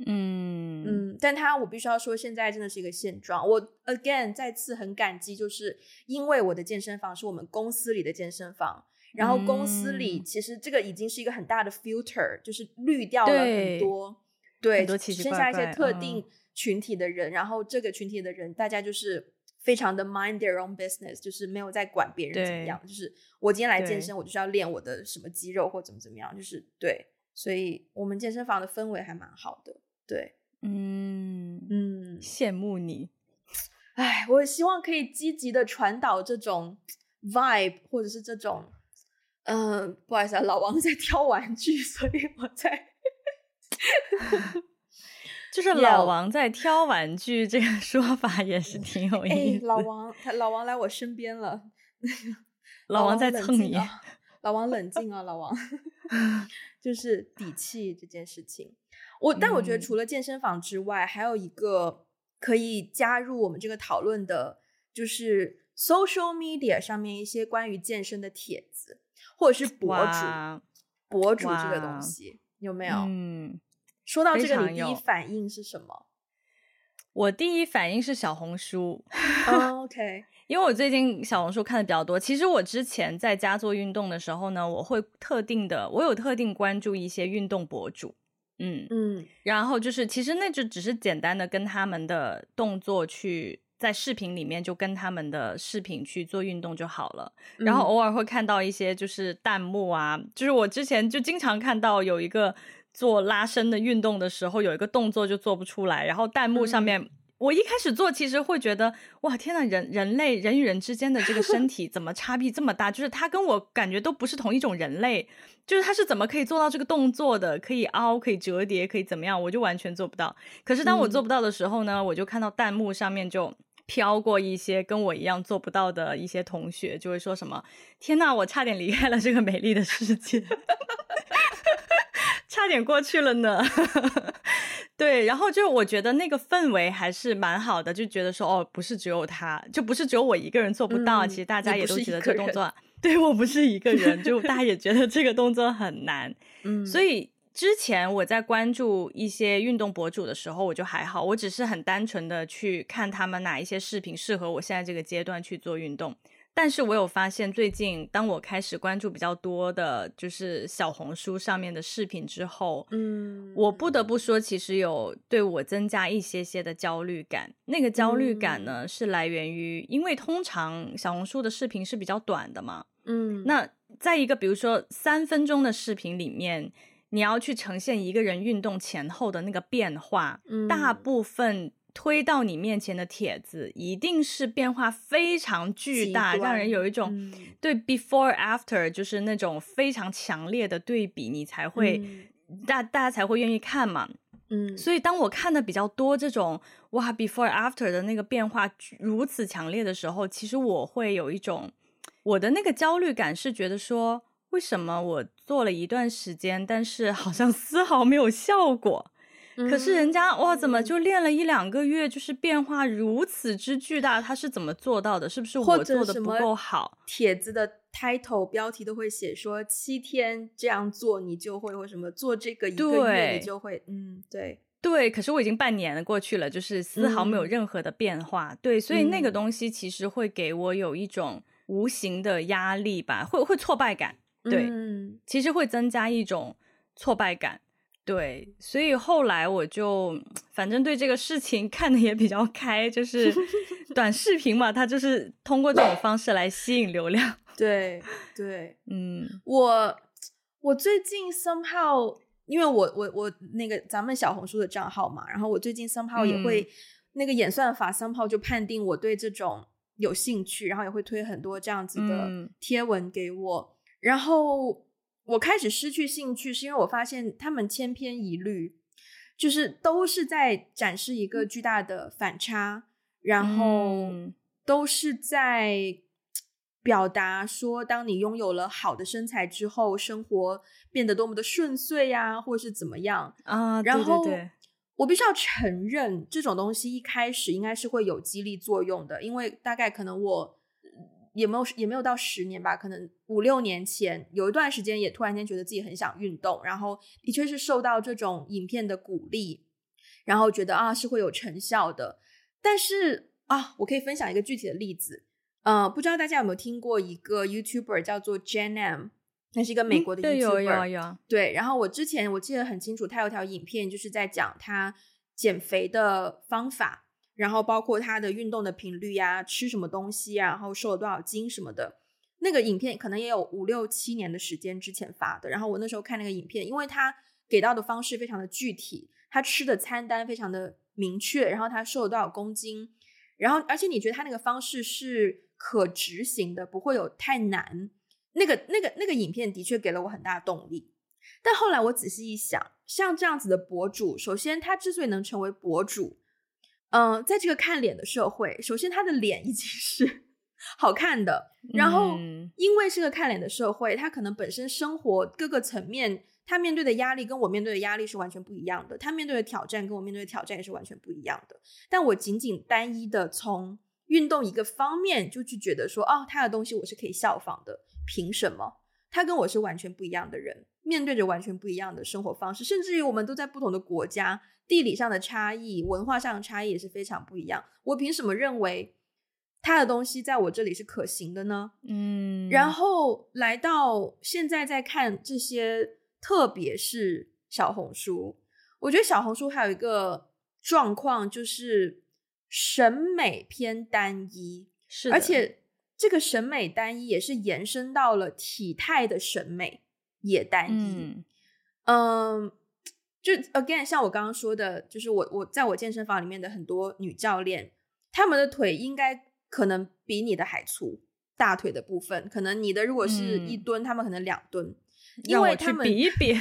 嗯嗯，但他我必须要说，现在真的是一个现状。我 again 再次很感激，就是因为我的健身房是我们公司里的健身房，然后公司里其实这个已经是一个很大的 filter，就是滤掉了很多对，很多奇奇怪怪，剩下一些特定群体的人，嗯，然后这个群体的人大家就是非常的 mind their own business，就是没有在管别人怎么样，就是我今天来健身，我就是要练我的什么肌肉或怎么怎么样，就是对，所以我们健身房的氛围还蛮好的。对，嗯嗯，羡慕你，哎，我希望可以积极的传导这种 vibe，或者是这种，嗯、呃，不好意思啊，老王在 (laughs) 挑玩具，所以我在，就是老王在挑玩具，这个 (laughs) 说法也是挺有意思。哎、老王，他老王来我身边了，(laughs) 老王在蹭你，(laughs) 老王冷静啊，老王，就是底气这件事情。我但我觉得除了健身房之外，嗯，还有一个可以加入我们这个讨论的，就是 social media 上面一些关于健身的帖子，或者是博主，博主这个东西有没有？嗯，说到这个，你第一反应是什么？我第一反应是小红书。(laughs) Oh, OK，因为我最近小红书看的比较多。其实我之前在家做运动的时候呢，我会特定的，我有特定关注一些运动博主。嗯嗯，然后就是，其实那就只是简单的跟他们的动作去在视频里面就跟他们的视频去做运动就好了。嗯、然后偶尔会看到一些就是弹幕啊，就是我之前就经常看到有一个做拉伸的运动的时候，有一个动作就做不出来，然后弹幕上面。嗯我一开始做，其实会觉得哇，天呐，人人类人与人之间的这个身体怎么差别这么大？就是他跟我感觉都不是同一种人类，就是他是怎么可以做到这个动作的？可以凹，可以折叠，可以怎么样？我就完全做不到。可是当我做不到的时候呢，嗯、我就看到弹幕上面就飘过一些跟我一样做不到的一些同学，就会说什么：“天呐，我差点离开了这个美丽的世界，(laughs) 差点过去了呢。(laughs) ”对，然后就我觉得那个氛围还是蛮好的，就觉得说哦，不是只有他，就不是只有我一个人做不到，嗯、其实大家也都觉得这个动作，(laughs) 对，我不是一个人，就大家也觉得这个动作很难。嗯，所以之前我在关注一些运动博主的时候，我就还好，我只是很单纯的去看他们哪一些视频适合我现在这个阶段去做运动。但是我有发现，最近当我开始关注比较多的，就是小红书上面的视频之后，嗯，我不得不说，其实有对我增加一些些的焦虑感。那个焦虑感呢，嗯、是来源于，因为通常小红书的视频是比较短的嘛，嗯，那在一个比如说三分钟的视频里面，你要去呈现一个人运动前后的那个变化，嗯，大部分。推到你面前的帖子一定是变化非常巨大，让人有一种、嗯、对 before after 就是那种非常强烈的对比，你才会、嗯、大大家才会愿意看嘛。嗯，所以当我看的比较多这种哇 before after 的那个变化如此强烈的时候，其实我会有一种我的那个焦虑感，是觉得说为什么我做了一段时间，但是好像丝毫没有效果。可是人家哇，怎么就练了一两个月，就是变化如此之巨大？他是怎么做到的？是不是我做的不够好？帖子的 title 标题都会写说七天这样做你就会，或什么做这个一个月你就会，嗯，对对，可是我已经半年过去了，就是丝毫没有任何的变化。嗯、对，所以那个东西其实会给我有一种无形的压力吧，会会挫败感。对，嗯、其实会增加一种挫败感。对，所以后来我就反正对这个事情 (laughs) 看得也比较开，就是 (laughs) 短视频嘛，它就是通过这种方式来吸引流量。对 (laughs) 对，嗯，我我最近 somehow，因为我我我那个咱们小红书的账号嘛，然后我最近 somehow 也会、嗯、那个演算法 somehow 就判定我对这种有兴趣，然后也会推很多这样子的贴文给我，嗯、然后。我开始失去兴趣，是因为我发现他们千篇一律，就是都是在展示一个巨大的反差，然后都是在表达说，当你拥有了好的身材之后，生活变得多么的顺遂呀，或者是怎么样啊。然后，对对对，我必须要承认，这种东西一开始应该是会有激励作用的，因为大概可能我。也没有也没有到十年吧，可能五六年前有一段时间，也突然间觉得自己很想运动，然后的确是受到这种影片的鼓励，然后觉得啊是会有成效的。但是啊，我可以分享一个具体的例子，呃，不知道大家有没有听过一个 YouTuber 叫做 Jen M，那是一个美国的 YouTuber。对，然后我之前我记得很清楚，他有条影片就是在讲他减肥的方法。然后包括他的运动的频率呀，吃什么东西啊，然后瘦了多少斤什么的，那个影片可能也有五六七年的时间之前发的。然后我那时候看那个影片，因为他给到的方式非常的具体，他吃的餐单非常的明确，然后他瘦了多少公斤，然后而且你觉得他那个方式是可执行的，不会有太难。那个那个那个影片的确给了我很大动力。但后来我仔细一想，像这样子的博主，首先他之所以能成为博主。嗯、呃，在这个看脸的社会，首先他的脸已经 (laughs) 是好看的，然后因为是个看脸的社会，他可能本身生活各个层面，他面对的压力跟我面对的压力是完全不一样的，他面对的挑战跟我面对的挑战也是完全不一样的。但我仅仅单一的从运动一个方面就去觉得说，哦，他的东西我是可以效仿的，凭什么？他跟我是完全不一样的人，面对着完全不一样的生活方式，甚至于我们都在不同的国家。地理上的差异，文化上的差异也是非常不一样。我凭什么认为他的东西在我这里是可行的呢？嗯，然后来到现在再看这些，特别是小红书，我觉得小红书还有一个状况就是审美偏单一，是，而且这个审美单一也是延伸到了体态的审美也单一。嗯。嗯就 again，像我刚刚说的，就是我我在我健身房里面的很多女教练，她们的腿应该可能比你的还粗，大腿的部分，可能你的如果是一吨，她、嗯、们可能两吨，因为他们比一比，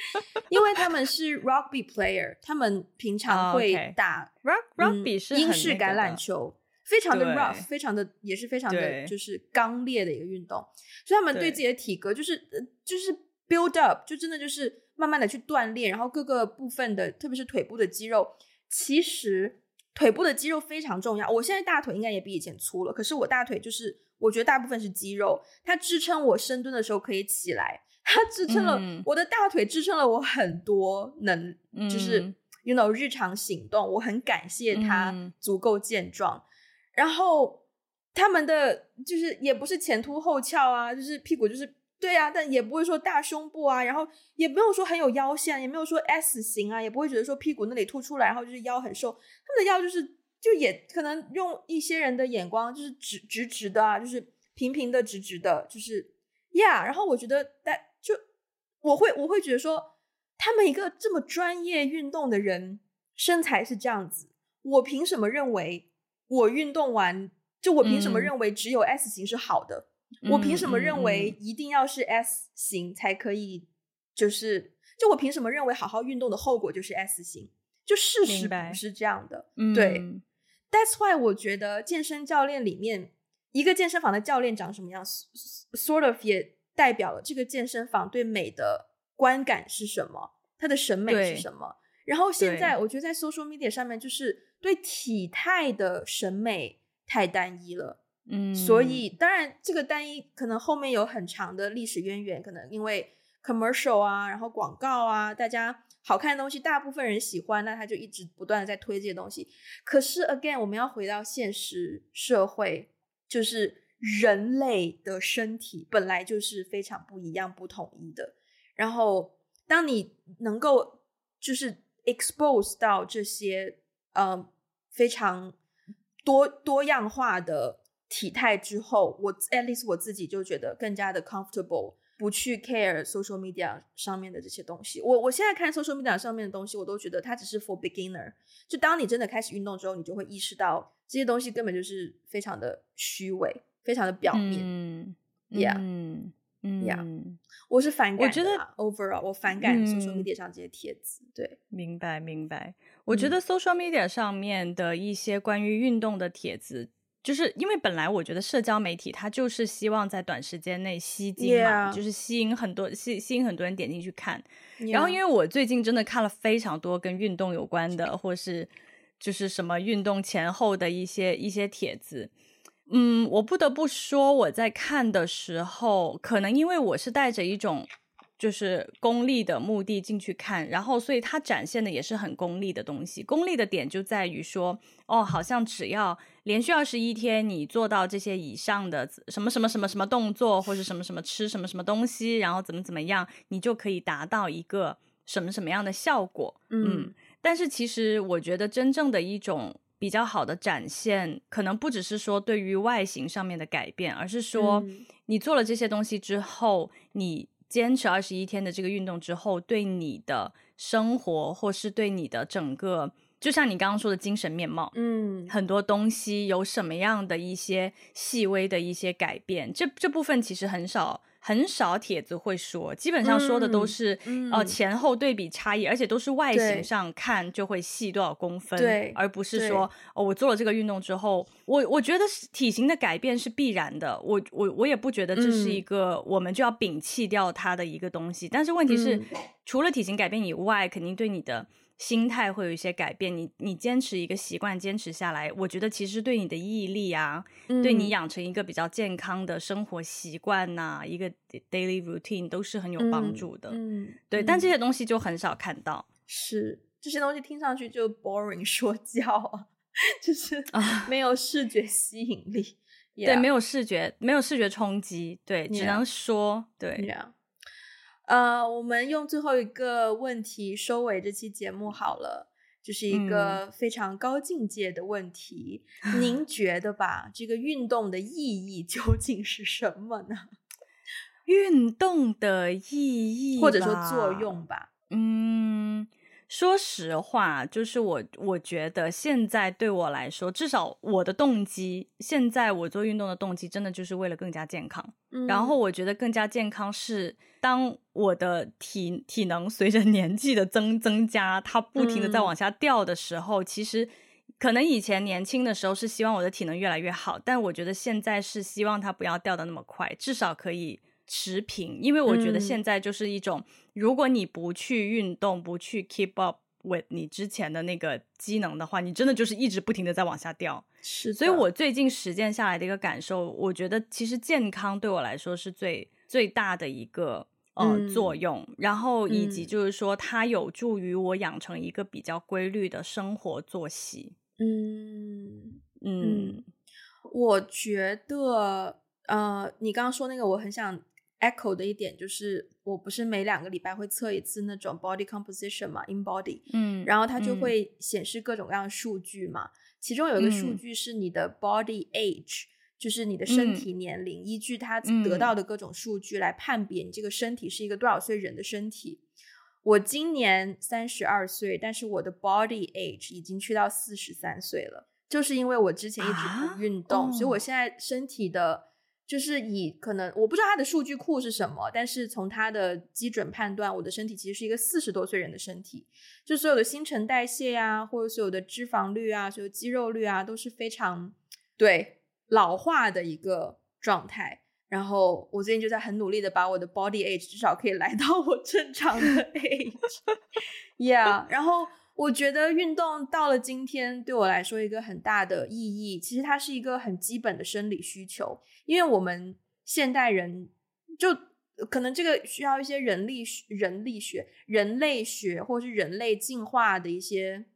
(laughs) 因为他们是 rugby player，他们平常会打 rugby 是英式橄榄球，非常的 rough，非常的也是非常的就是刚烈的一个运动，所以他们对自己的体格就是就是 build up，就真的就是。慢慢的去锻炼，然后各个部分的，特别是腿部的肌肉，其实腿部的肌肉非常重要。我现在大腿应该也比以前粗了，可是我大腿就是，我觉得大部分是肌肉，它支撑我深蹲的时候可以起来，它支撑了、嗯、我的大腿，支撑了我很多能，就是 you know 日常行动，我很感谢它足够健壮。嗯、然后他们的就是也不是前凸后翘啊，就是屁股就是。对呀、啊，但也不会说大胸部啊，然后也没有说很有腰线，也没有说 S 型啊，也不会觉得说屁股那里凸出来，然后就是腰很瘦。他们的腰就是，就也可能用一些人的眼光，就是直直直的啊，就是平平的直直的，就是呀。Yeah, 然后我觉得，但就我会我会觉得说，他们一个这么专业运动的人，身材是这样子，我凭什么认为我运动完，就我凭什么认为只有 S 型是好的？嗯我凭什么认为一定要是 S 型才可以？就是，就我凭什么认为好好运动的后果就是 S 型？就事实不是这样的。对、嗯、，That's why 我觉得健身教练里面一个健身房的教练长什么样，sort of 也代表了这个健身房对美的观感是什么，他的审美是什么。然后现在我觉得在 social media 上面，就是对体态的审美太单一了。嗯，所以当然，这个单一可能后面有很长的历史渊源，可能因为 commercial 啊，然后广告啊，大家好看的东西，大部分人喜欢，那他就一直不断的在推这些东西。可是 again，我们要回到现实社会，就是人类的身体本来就是非常不一样、不统一的。然后，当你能够就是 expose 到这些呃非常多多样化的体态之后，我 at least 我自己就觉得更加的 comfortable。不去 care social media 上面的这些东西，我我现在看 social media 上面的东西，我都觉得它只是 for beginner。就当你真的开始运动之后，你就会意识到这些东西根本就是非常的虚伪，非常的表面。嗯，yeah，嗯，yeah，我是反感的。我觉得 overall 我反感 social media 上这些帖子。嗯、对，明白明白。我觉得 social media 上面的一些关于运动的帖子。就是因为本来我觉得社交媒体它就是希望在短时间内吸金嘛.就是吸引很多吸吸引很多人点进去看。然后因为我最近真的看了非常多跟运动有关的，或是就是什么运动前后的一些一些帖子，嗯，我不得不说我在看的时候，可能因为我是带着一种。就是功利的目的进去看，然后所以它展现的也是很功利的东西。功利的点就在于说，哦，好像只要连续二十一天你做到这些以上的什么什么什么什么动作，或者什么什么吃什么什么东西，然后怎么怎么样，你就可以达到一个什么什么样的效果。嗯，嗯，但是其实我觉得真正的一种比较好的展现，可能不只是说对于外形上面的改变，而是说你做了这些东西之后，你。坚持二十一天的这个运动之后，对你的生活或是对你的整个，就像你刚刚说的精神面貌，嗯，很多东西有什么样的一些细微的一些改变，这这部分其实很少。很少帖子会说，基本上说的都是、嗯、呃前后对比差异，而且都是外形上看就会细多少公分，对，而不是说哦我做了这个运动之后，我我觉得体型的改变是必然的，我我我也不觉得这是一个我们就要摒弃掉它的一个东西，嗯、但是问题是、嗯、除了体型改变以外，肯定对你的。心态会有一些改变，你你坚持一个习惯，坚持下来，我觉得其实对你的毅力啊，嗯、对你养成一个比较健康的生活习惯呐、啊，一个 daily routine 都是很有帮助的。嗯，嗯对、嗯，但这些东西就很少看到。是这些东西听上去就 boring 说教啊，(laughs) 就是没有视觉吸引力，yeah. 对，没有视觉，没有视觉冲击，对，只能说.对。Yeah. 呃、uh，我们用最后一个问题收尾这期节目好了，就是一个非常高境界的问题。(laughs) 嗯、您觉得吧，这个运动的意义究竟是什么呢？运动的意义，或者说作用吧。嗯。说实话，就是我我觉得现在对我来说，至少我的动机，现在我做运动的动机，真的就是为了更加健康。嗯。然后我觉得更加健康是，当我的体体能随着年纪的增增加，它不停的在往下掉的时候，嗯，其实可能以前年轻的时候是希望我的体能越来越好，但我觉得现在是希望它不要掉的那么快，至少可以。持平，因为我觉得现在就是一种，嗯、如果你不去运动，不去 keep up with 你之前的那个机能的话，你真的就是一直不停的在往下掉。是，所以我最近实践下来的一个感受，我觉得其实健康对我来说是最最大的一个呃、嗯、作用，然后以及就是说它有助于我养成一个比较规律的生活作息。嗯嗯，我觉得呃，你刚刚说那个，我很想。Echo 的一点就是，我不是每两个礼拜会测一次那种 body composition 嘛，in body，嗯，然后它就会显示各种各样的数据嘛，嗯，其中有一个数据是你的 body age，嗯，就是你的身体年龄，嗯，依据它得到的。各种数据来判别你这个身体是一个多少岁人的身体。我今年三十二岁，但是我的 body age 已经去到四十三岁了，就是因为我之前一直不运动，啊，所以我现在身体的。就是以可能我不知道它的数据库是什么，但是从它的基准判断，我的身体其实是一个四十多岁人的身体，就所有的新陈代谢呀、啊，或者所有的脂肪率啊，所有肌肉率啊，都是非常对老化的一个状态。然后我最近就在很努力的把我的 body age 至少可以来到我正常的 (laughs) age，yeah，然后。我觉得运动到了今天对我来说一个很大的意义，其实它是一个很基本的生理需求，因为我们现代人就可能这个需要一些人力人力学、人类学或是人类进化的一些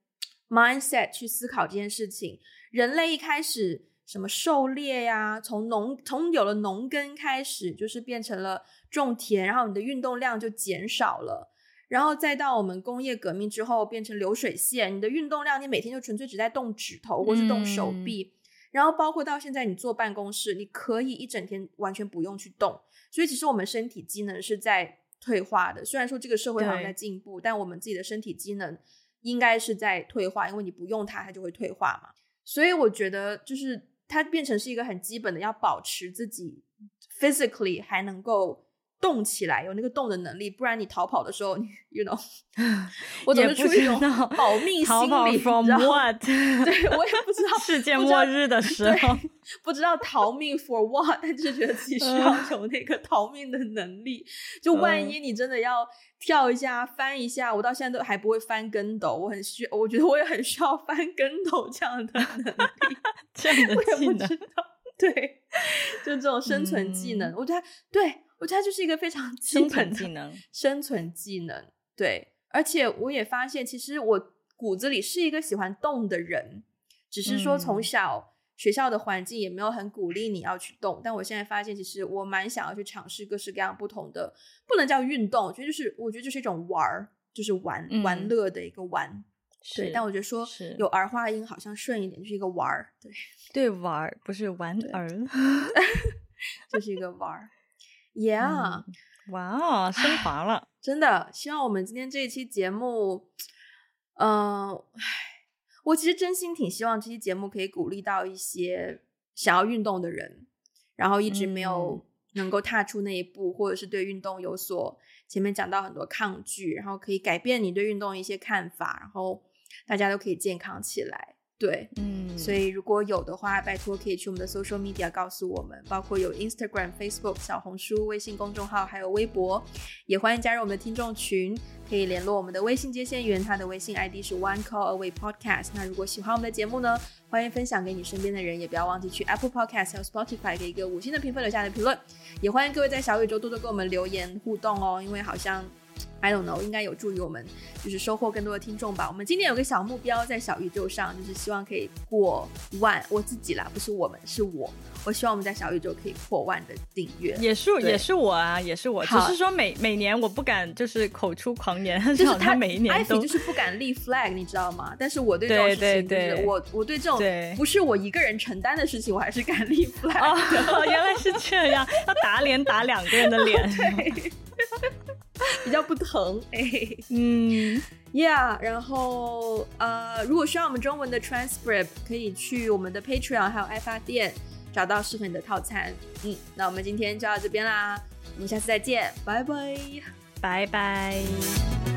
mindset 去思考这件事情。人类一开始什么狩猎呀，从农从有了农耕开始，就是变成了种田，然后你的运动量就减少了。然后再到我们工业革命之后，变成流水线，你的运动量，你每天就纯粹只在动指头或是动手臂。嗯、然后包括到现在，你坐办公室，你可以一整天完全不用去动。所以其实我们身体机能是在退化的。虽然说这个社会好像在进步，但我们自己的身体机能应该是在退化，因为你不用它，它就会退化嘛。所以我觉得，就是它变成是一个很基本的，要保持自己 physically 还能够。动起来，有那个动的能力，不然你逃跑的时候，你 you know，(laughs) 我总是出于一种保命心理，逃跑 from what？(laughs) 对，我也不知道 (laughs) 世界末日的时候，不知道逃命 for what，但就是觉得自己需要有那个逃命的能力。就万一你真的要跳一下、翻一下，我到现在都还不会翻跟斗，我很需，我觉得我也很需要翻跟斗这样的能力，这样的技能。对，就这种生存技能，嗯、我觉得对。我觉得它就是一个非常基本技能，(laughs) 生存技能。对，而且我也发现，其实我骨子里是一个喜欢动的人，只是说从小学校的环境也没有很鼓励你要去动。嗯、但我现在发现，其实我蛮想要去尝试各式各样不同的，不能叫运动，我觉得就是我觉得就是一种玩儿，就是玩、嗯、玩乐的一个玩。对，但我觉得说有儿化音好像顺一点，就是一个玩儿。对，对，玩儿不是玩儿，(laughs) (laughs) 就是一个玩儿。Yeah，哇哦，升华了，真的。希望我们今天这一期节目，嗯、呃，我其实真心挺希望这期节目可以鼓励到一些想要运动的人，然后一直没有能够踏出那一步，嗯、或者是对运动有所前面讲到很多抗拒，然后可以改变你对运动一些看法，然后大家都可以健康起来。对，嗯，所以如果有的话，拜托可以去我们的 social media 告诉我们，包括有 Instagram、Facebook、小红书、微信公众号，还有微博，也欢迎加入我们的听众群，可以联络我们的微信接线员，他的微信 ID 是 One Call Away Podcast。那如果喜欢我们的节目呢，欢迎分享给你身边的人，也不要忘记去 Apple Podcast 和 Spotify 给一个五星的评分，留下的评论，也欢迎各位在小宇宙多多给我们留言互动哦，因为好像。I don't know，应该有助于我们，就是收获更多的听众吧。我们今天有个小目标在小宇宙上，就是希望可以过万。我自己啦，不是我们，是我。我希望我们在小宇宙可以破万的订阅。也是，也是我啊，也是我。只是说每每年我不敢就是口出狂言，(laughs) 就是他每一年都就是不敢立 flag，你知道吗？但是我对这种事情，就是对对对我我对这种不是我一个人承担的事情，我还是敢立 (laughs) flag。哦，(laughs) 原来是这样，要打脸打两个人的脸。对比较不疼，哎，嗯，Yeah，然后呃，如果需要我们中文的 transcript，可以去我们的 Patreon 还有爱发电找到适合你的套餐。嗯，那我们今天就到这边啦，我们下次再见，拜拜，拜拜。